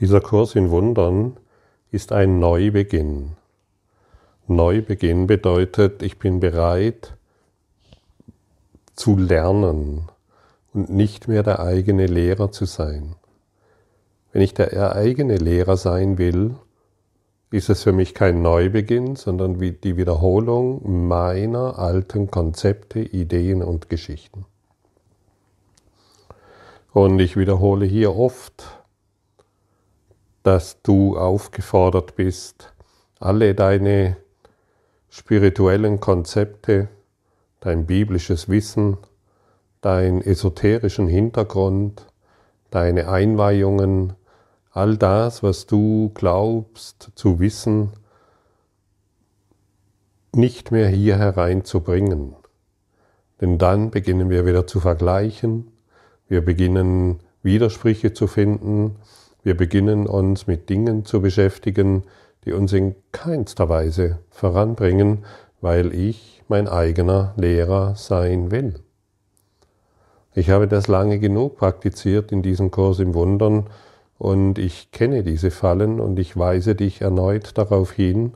Dieser Kurs in Wundern ist ein Neubeginn. Neubeginn bedeutet, ich bin bereit zu lernen und nicht mehr der eigene Lehrer zu sein. Wenn ich der eigene Lehrer sein will, ist es für mich kein Neubeginn, sondern die Wiederholung meiner alten Konzepte, Ideen und Geschichten. Und ich wiederhole hier oft, dass du aufgefordert bist, alle deine spirituellen Konzepte, dein biblisches Wissen, deinen esoterischen Hintergrund, deine Einweihungen, all das, was du glaubst zu wissen, nicht mehr hier hereinzubringen. Denn dann beginnen wir wieder zu vergleichen, wir beginnen Widersprüche zu finden, wir beginnen uns mit Dingen zu beschäftigen, die uns in keinster Weise voranbringen, weil ich mein eigener Lehrer sein will. Ich habe das lange genug praktiziert in diesem Kurs im Wundern und ich kenne diese Fallen und ich weise dich erneut darauf hin,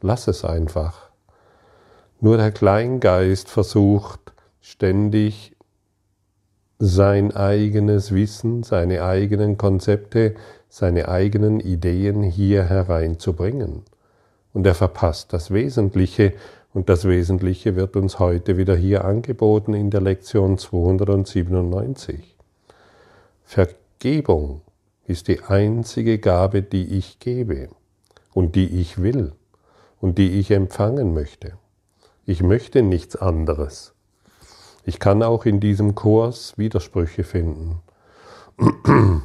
lass es einfach. Nur der Kleingeist versucht ständig sein eigenes Wissen, seine eigenen Konzepte, seine eigenen Ideen hier hereinzubringen. Und er verpasst das Wesentliche, und das Wesentliche wird uns heute wieder hier angeboten in der Lektion 297. Vergebung ist die einzige Gabe, die ich gebe und die ich will und die ich empfangen möchte. Ich möchte nichts anderes. Ich kann auch in diesem Kurs Widersprüche finden.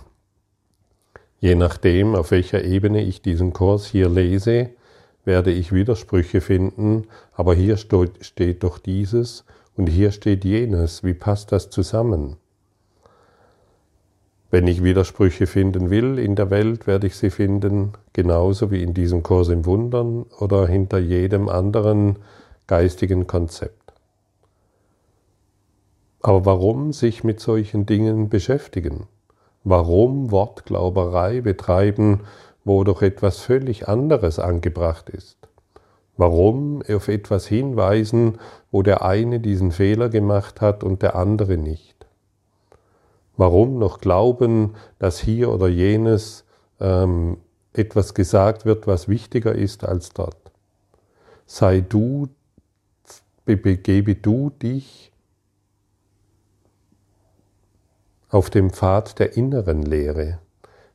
Je nachdem, auf welcher Ebene ich diesen Kurs hier lese, werde ich Widersprüche finden, aber hier steht doch dieses und hier steht jenes. Wie passt das zusammen? Wenn ich Widersprüche finden will in der Welt, werde ich sie finden, genauso wie in diesem Kurs im Wundern oder hinter jedem anderen geistigen Konzept. Aber warum sich mit solchen Dingen beschäftigen? Warum Wortglauberei betreiben, wo doch etwas völlig anderes angebracht ist? Warum auf etwas hinweisen, wo der eine diesen Fehler gemacht hat und der andere nicht? Warum noch glauben, dass hier oder jenes ähm, etwas gesagt wird, was wichtiger ist als dort? Sei du, begebe du dich auf dem Pfad der inneren Lehre.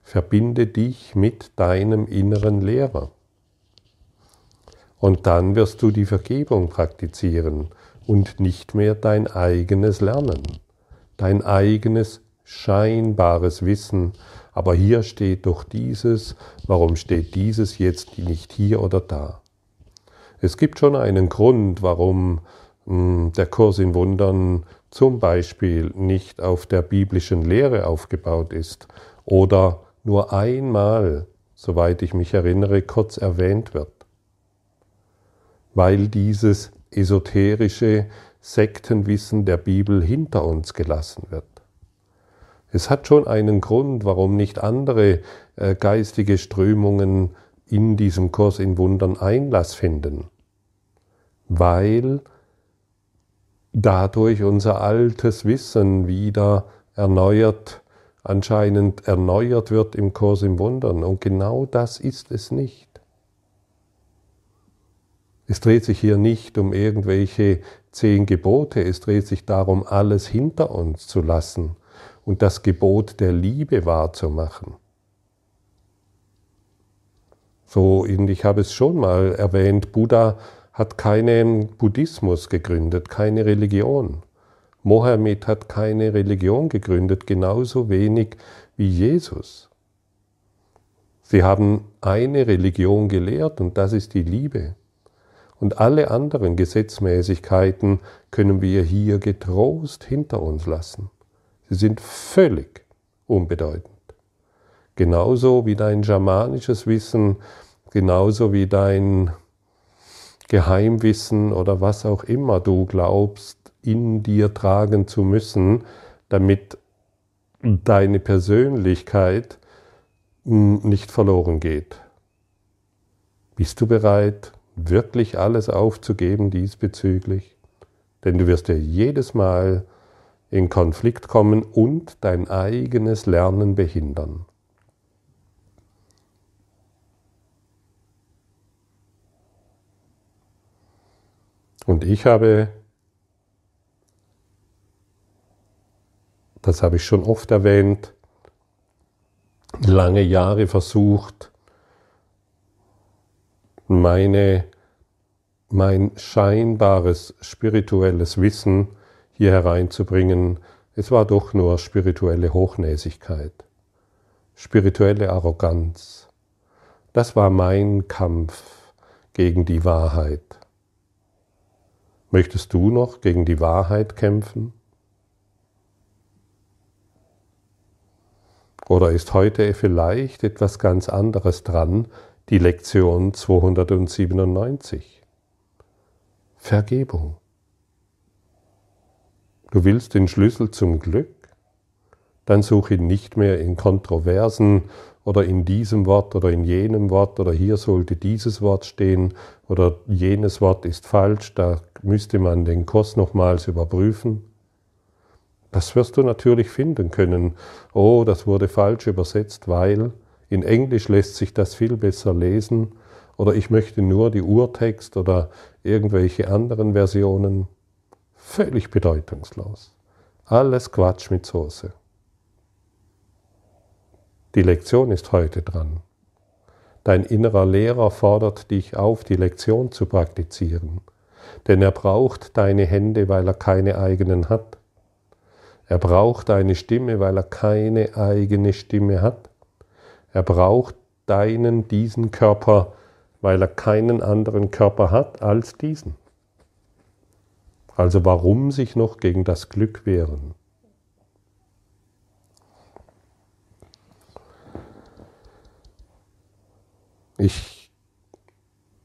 Verbinde dich mit deinem inneren Lehrer. Und dann wirst du die Vergebung praktizieren und nicht mehr dein eigenes Lernen, dein eigenes scheinbares Wissen. Aber hier steht doch dieses, warum steht dieses jetzt nicht hier oder da? Es gibt schon einen Grund, warum hm, der Kurs in Wundern zum Beispiel nicht auf der biblischen Lehre aufgebaut ist oder nur einmal, soweit ich mich erinnere, kurz erwähnt wird, weil dieses esoterische Sektenwissen der Bibel hinter uns gelassen wird. Es hat schon einen Grund, warum nicht andere äh, geistige Strömungen in diesem Kurs in Wundern Einlass finden, weil dadurch unser altes Wissen wieder erneuert, anscheinend erneuert wird im Kurs im Wundern. Und genau das ist es nicht. Es dreht sich hier nicht um irgendwelche zehn Gebote, es dreht sich darum, alles hinter uns zu lassen und das Gebot der Liebe wahrzumachen. So, ich habe es schon mal erwähnt, Buddha hat keinen Buddhismus gegründet, keine Religion. Mohammed hat keine Religion gegründet, genauso wenig wie Jesus. Sie haben eine Religion gelehrt und das ist die Liebe. Und alle anderen Gesetzmäßigkeiten können wir hier getrost hinter uns lassen. Sie sind völlig unbedeutend. Genauso wie dein schamanisches Wissen, genauso wie dein Geheimwissen oder was auch immer du glaubst, in dir tragen zu müssen, damit deine Persönlichkeit nicht verloren geht. Bist du bereit, wirklich alles aufzugeben diesbezüglich? Denn du wirst ja jedes Mal in Konflikt kommen und dein eigenes Lernen behindern. Und ich habe, das habe ich schon oft erwähnt, lange Jahre versucht, meine, mein scheinbares spirituelles Wissen hier hereinzubringen. Es war doch nur spirituelle Hochnäsigkeit, spirituelle Arroganz. Das war mein Kampf gegen die Wahrheit. Möchtest du noch gegen die Wahrheit kämpfen? Oder ist heute vielleicht etwas ganz anderes dran, die Lektion 297? Vergebung. Du willst den Schlüssel zum Glück? Dann suche ihn nicht mehr in Kontroversen oder in diesem Wort oder in jenem Wort oder hier sollte dieses Wort stehen oder jenes Wort ist falsch, da müsste man den Kurs nochmals überprüfen. Das wirst du natürlich finden können. Oh, das wurde falsch übersetzt, weil in Englisch lässt sich das viel besser lesen oder ich möchte nur die Urtext oder irgendwelche anderen Versionen. Völlig bedeutungslos. Alles Quatsch mit Soße. Die Lektion ist heute dran. Dein innerer Lehrer fordert dich auf, die Lektion zu praktizieren, denn er braucht deine Hände, weil er keine eigenen hat. Er braucht deine Stimme, weil er keine eigene Stimme hat. Er braucht deinen, diesen Körper, weil er keinen anderen Körper hat als diesen. Also warum sich noch gegen das Glück wehren? Ich,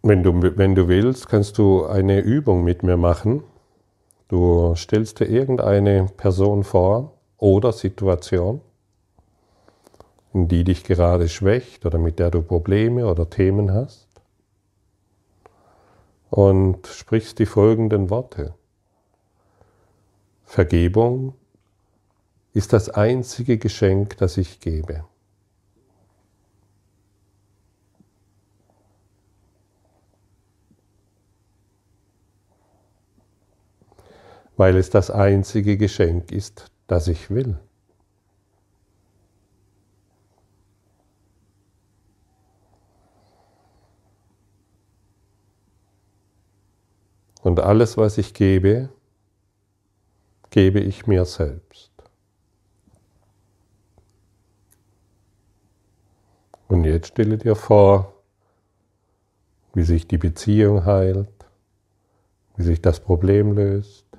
wenn du, wenn du willst, kannst du eine Übung mit mir machen. Du stellst dir irgendeine Person vor oder Situation, die dich gerade schwächt oder mit der du Probleme oder Themen hast und sprichst die folgenden Worte. Vergebung ist das einzige Geschenk, das ich gebe. Weil es das einzige Geschenk ist, das ich will. Und alles, was ich gebe, gebe ich mir selbst. Und jetzt stelle dir vor, wie sich die Beziehung heilt, wie sich das Problem löst,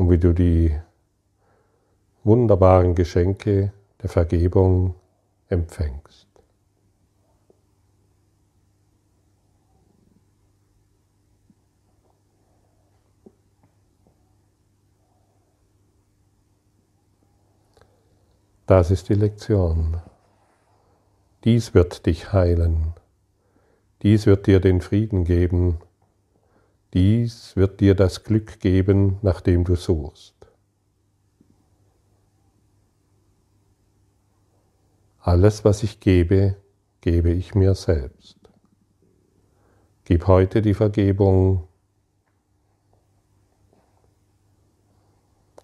und wie du die wunderbaren Geschenke der Vergebung empfängst. Das ist die Lektion. Dies wird dich heilen. Dies wird dir den Frieden geben, dies wird dir das Glück geben, nach dem du suchst. Alles, was ich gebe, gebe ich mir selbst. Gib heute die Vergebung,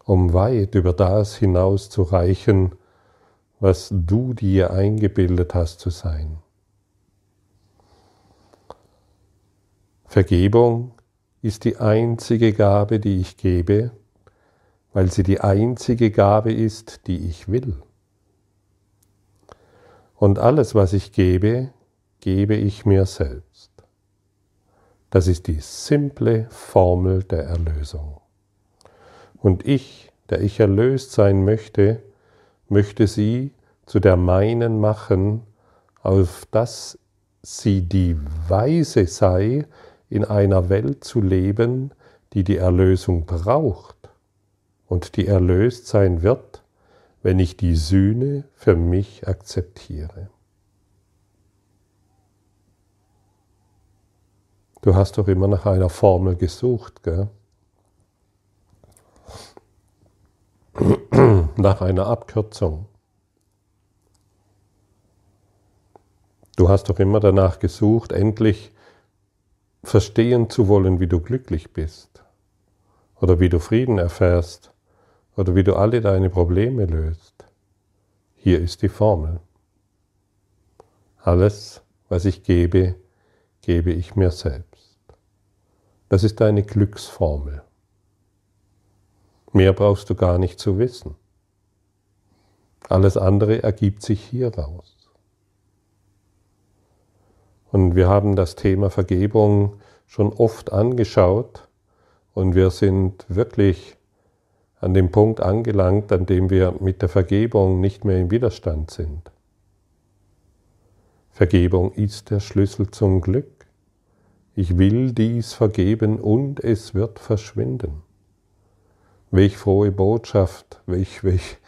um weit über das hinaus zu reichen, was du dir eingebildet hast zu sein. Vergebung ist die einzige Gabe, die ich gebe, weil sie die einzige Gabe ist, die ich will. Und alles, was ich gebe, gebe ich mir selbst. Das ist die simple Formel der Erlösung. Und ich, der ich erlöst sein möchte, möchte sie zu der meinen machen, auf dass sie die Weise sei, in einer Welt zu leben, die die Erlösung braucht und die erlöst sein wird, wenn ich die Sühne für mich akzeptiere. Du hast doch immer nach einer Formel gesucht, gell? nach einer Abkürzung. Du hast doch immer danach gesucht, endlich verstehen zu wollen, wie du glücklich bist oder wie du Frieden erfährst oder wie du alle deine Probleme löst. Hier ist die Formel. Alles, was ich gebe, gebe ich mir selbst. Das ist deine Glücksformel. Mehr brauchst du gar nicht zu wissen. Alles andere ergibt sich hieraus. Und wir haben das Thema Vergebung schon oft angeschaut und wir sind wirklich an dem Punkt angelangt, an dem wir mit der Vergebung nicht mehr im Widerstand sind. Vergebung ist der Schlüssel zum Glück. Ich will dies vergeben und es wird verschwinden. Welch frohe Botschaft, welch, welch,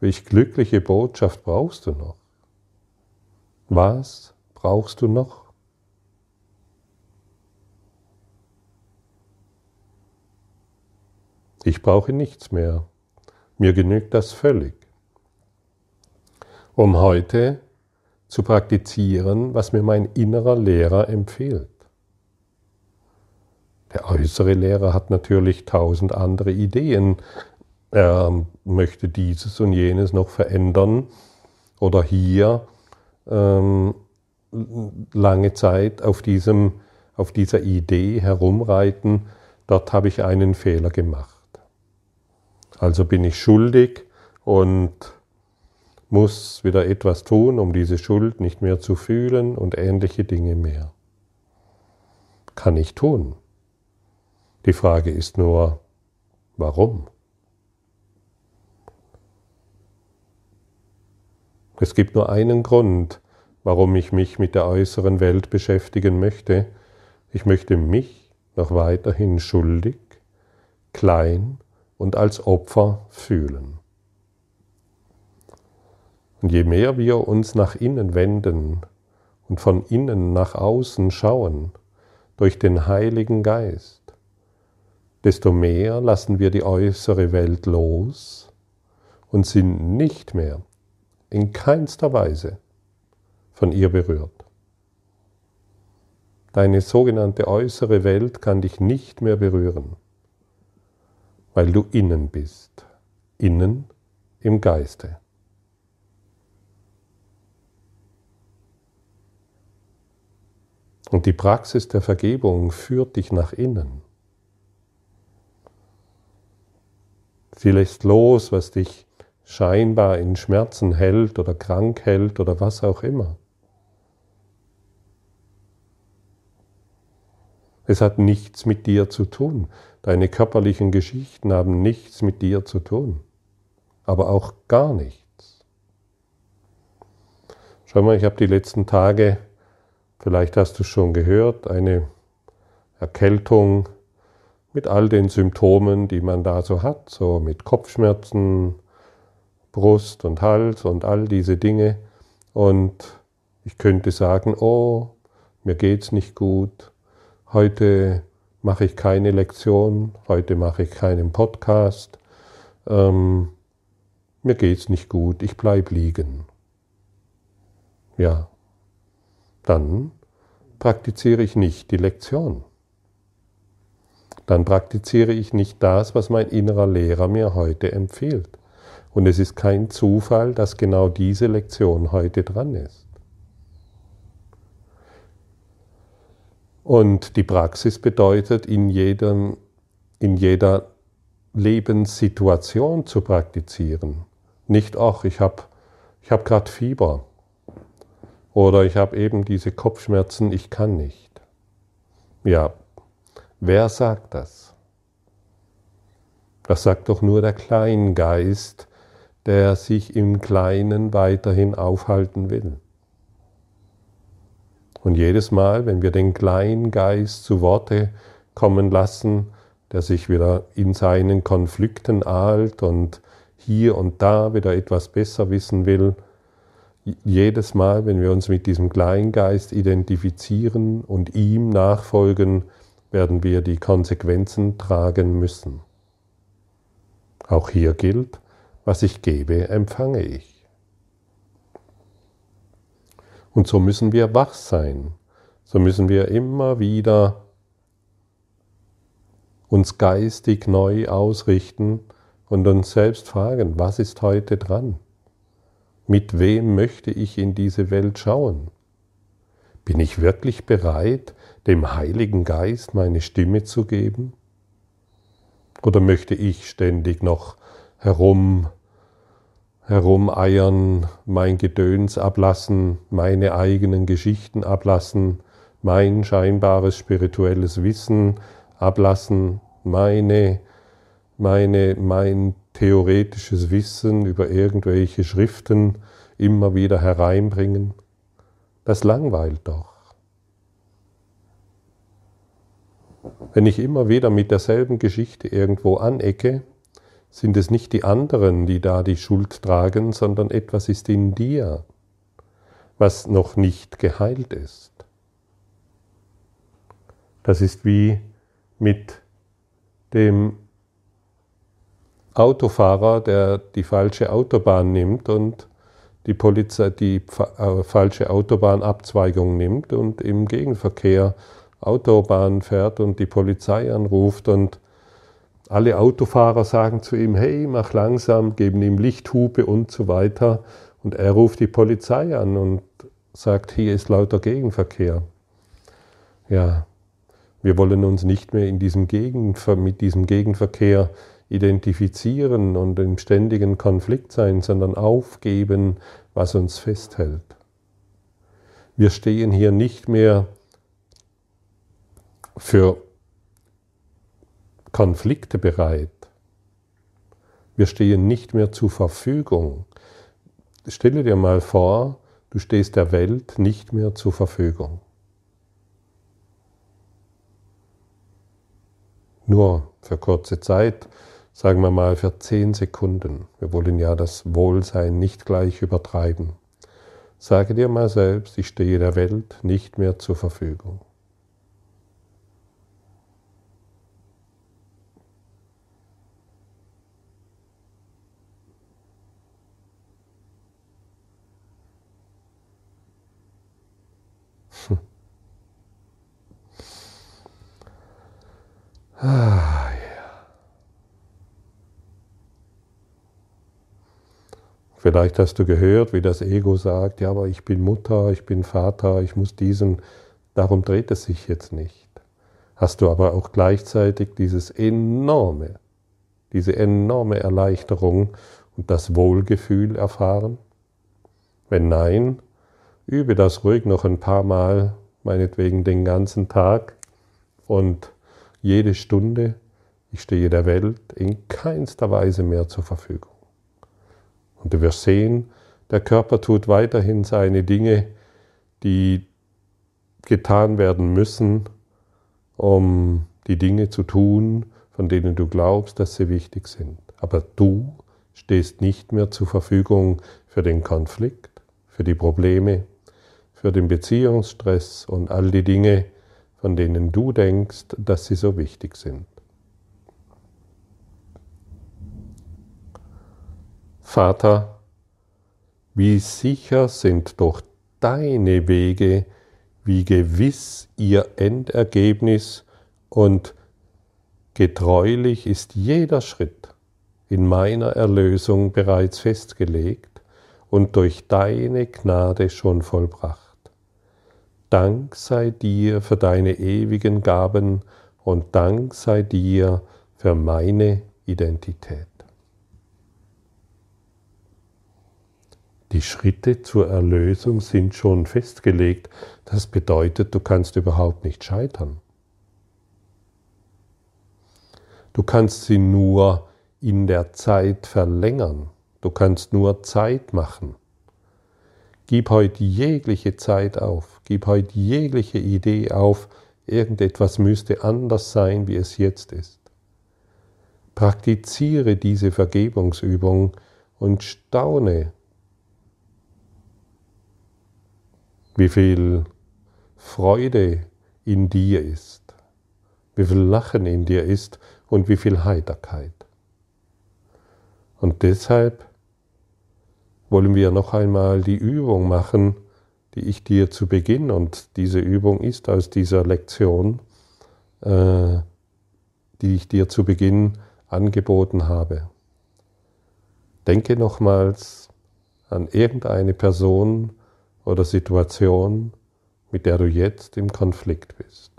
welch glückliche Botschaft brauchst du noch? Was brauchst du noch? Ich brauche nichts mehr. Mir genügt das völlig. Um heute zu praktizieren, was mir mein innerer Lehrer empfiehlt. Der äußere Lehrer hat natürlich tausend andere Ideen. Er möchte dieses und jenes noch verändern oder hier ähm, lange Zeit auf, diesem, auf dieser Idee herumreiten. Dort habe ich einen Fehler gemacht. Also bin ich schuldig und muss wieder etwas tun, um diese Schuld nicht mehr zu fühlen und ähnliche Dinge mehr. Kann ich tun. Die Frage ist nur, warum? Es gibt nur einen Grund, warum ich mich mit der äußeren Welt beschäftigen möchte. Ich möchte mich noch weiterhin schuldig, klein und als Opfer fühlen. Und je mehr wir uns nach innen wenden und von innen nach außen schauen, durch den Heiligen Geist, desto mehr lassen wir die äußere Welt los und sind nicht mehr in keinster Weise von ihr berührt. Deine sogenannte äußere Welt kann dich nicht mehr berühren weil du innen bist, innen im Geiste. Und die Praxis der Vergebung führt dich nach innen. Sie lässt los, was dich scheinbar in Schmerzen hält oder krank hält oder was auch immer. Es hat nichts mit dir zu tun. Deine körperlichen Geschichten haben nichts mit dir zu tun, aber auch gar nichts. Schau mal, ich habe die letzten Tage, vielleicht hast du es schon gehört, eine Erkältung mit all den Symptomen, die man da so hat, so mit Kopfschmerzen, Brust und Hals und all diese Dinge. Und ich könnte sagen, oh, mir geht's nicht gut, heute mache ich keine Lektion, heute mache ich keinen Podcast, ähm, mir geht's nicht gut, ich bleib liegen. Ja, dann praktiziere ich nicht die Lektion. Dann praktiziere ich nicht das, was mein innerer Lehrer mir heute empfiehlt. Und es ist kein Zufall, dass genau diese Lektion heute dran ist. Und die Praxis bedeutet, in, jedem, in jeder Lebenssituation zu praktizieren. Nicht, ach, ich habe ich hab gerade Fieber oder ich habe eben diese Kopfschmerzen, ich kann nicht. Ja, wer sagt das? Das sagt doch nur der Kleingeist, der sich im Kleinen weiterhin aufhalten will. Und jedes Mal, wenn wir den kleinen Geist zu Worte kommen lassen, der sich wieder in seinen Konflikten ahlt und hier und da wieder etwas besser wissen will, jedes Mal, wenn wir uns mit diesem Kleingeist identifizieren und ihm nachfolgen, werden wir die Konsequenzen tragen müssen. Auch hier gilt, was ich gebe, empfange ich. Und so müssen wir wach sein, so müssen wir immer wieder uns geistig neu ausrichten und uns selbst fragen, was ist heute dran? Mit wem möchte ich in diese Welt schauen? Bin ich wirklich bereit, dem Heiligen Geist meine Stimme zu geben? Oder möchte ich ständig noch herum, herumeiern, mein Gedöns ablassen, meine eigenen Geschichten ablassen, mein scheinbares spirituelles Wissen ablassen, meine, meine, mein theoretisches Wissen über irgendwelche Schriften immer wieder hereinbringen, das langweilt doch. Wenn ich immer wieder mit derselben Geschichte irgendwo anecke, sind es nicht die anderen, die da die Schuld tragen, sondern etwas ist in dir, was noch nicht geheilt ist. Das ist wie mit dem Autofahrer, der die falsche Autobahn nimmt und die Polizei die äh, falsche Autobahnabzweigung nimmt und im Gegenverkehr Autobahn fährt und die Polizei anruft und alle Autofahrer sagen zu ihm, hey, mach langsam, geben ihm Lichthupe und so weiter. Und er ruft die Polizei an und sagt, hier ist lauter Gegenverkehr. Ja, wir wollen uns nicht mehr in diesem mit diesem Gegenverkehr identifizieren und im ständigen Konflikt sein, sondern aufgeben, was uns festhält. Wir stehen hier nicht mehr für Konflikte bereit. Wir stehen nicht mehr zur Verfügung. Stelle dir mal vor, du stehst der Welt nicht mehr zur Verfügung. Nur für kurze Zeit sagen wir mal für zehn Sekunden. Wir wollen ja das Wohlsein nicht gleich übertreiben. Sage dir mal selbst, ich stehe der Welt nicht mehr zur Verfügung. Ah, Vielleicht hast du gehört, wie das Ego sagt, ja, aber ich bin Mutter, ich bin Vater, ich muss diesen, darum dreht es sich jetzt nicht. Hast du aber auch gleichzeitig dieses enorme, diese enorme Erleichterung und das Wohlgefühl erfahren? Wenn nein, übe das ruhig noch ein paar Mal, meinetwegen den ganzen Tag und jede Stunde. Ich stehe der Welt in keinster Weise mehr zur Verfügung. Und du wirst sehen, der Körper tut weiterhin seine Dinge, die getan werden müssen, um die Dinge zu tun, von denen du glaubst, dass sie wichtig sind. Aber du stehst nicht mehr zur Verfügung für den Konflikt, für die Probleme, für den Beziehungsstress und all die Dinge, von denen du denkst, dass sie so wichtig sind. Vater, wie sicher sind doch deine Wege, wie gewiss ihr Endergebnis und getreulich ist jeder Schritt in meiner Erlösung bereits festgelegt und durch deine Gnade schon vollbracht. Dank sei dir für deine ewigen Gaben und Dank sei dir für meine Identität. Die Schritte zur Erlösung sind schon festgelegt. Das bedeutet, du kannst überhaupt nicht scheitern. Du kannst sie nur in der Zeit verlängern. Du kannst nur Zeit machen. Gib heute jegliche Zeit auf. Gib heute jegliche Idee auf. Irgendetwas müsste anders sein, wie es jetzt ist. Praktiziere diese Vergebungsübung und staune, wie viel Freude in dir ist, wie viel Lachen in dir ist und wie viel Heiterkeit. Und deshalb wollen wir noch einmal die Übung machen, die ich dir zu Beginn, und diese Übung ist aus dieser Lektion, äh, die ich dir zu Beginn angeboten habe. Denke nochmals an irgendeine Person oder Situation, mit der du jetzt im Konflikt bist.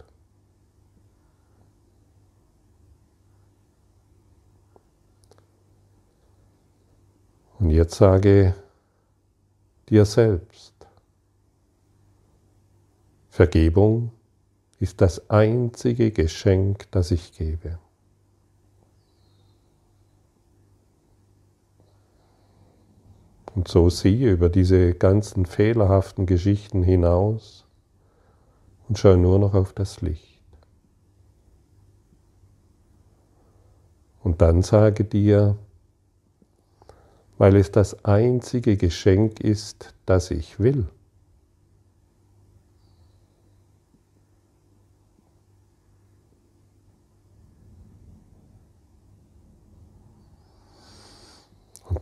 Und jetzt sage dir selbst, Vergebung ist das einzige Geschenk, das ich gebe. Und so siehe über diese ganzen fehlerhaften Geschichten hinaus und schau nur noch auf das Licht. Und dann sage dir, weil es das einzige Geschenk ist, das ich will.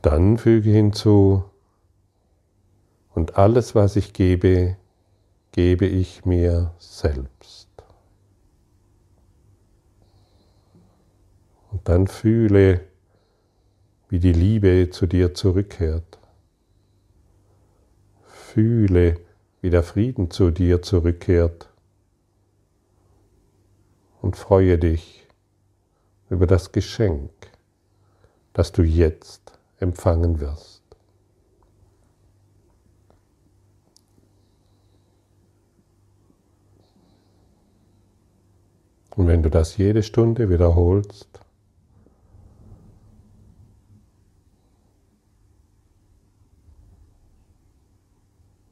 Dann füge hinzu, und alles, was ich gebe, gebe ich mir selbst. Und dann fühle, wie die Liebe zu dir zurückkehrt. Fühle, wie der Frieden zu dir zurückkehrt. Und freue dich über das Geschenk, das du jetzt empfangen wirst. Und wenn du das jede Stunde wiederholst,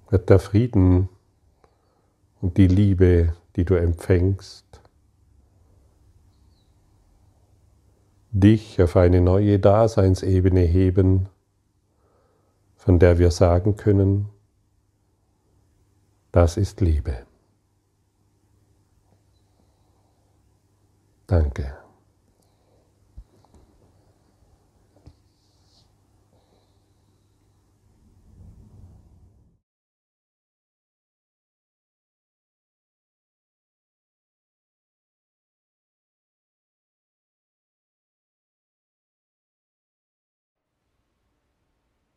wird der Frieden und die Liebe, die du empfängst, dich auf eine neue Daseinsebene heben, von der wir sagen können, das ist Liebe. Danke.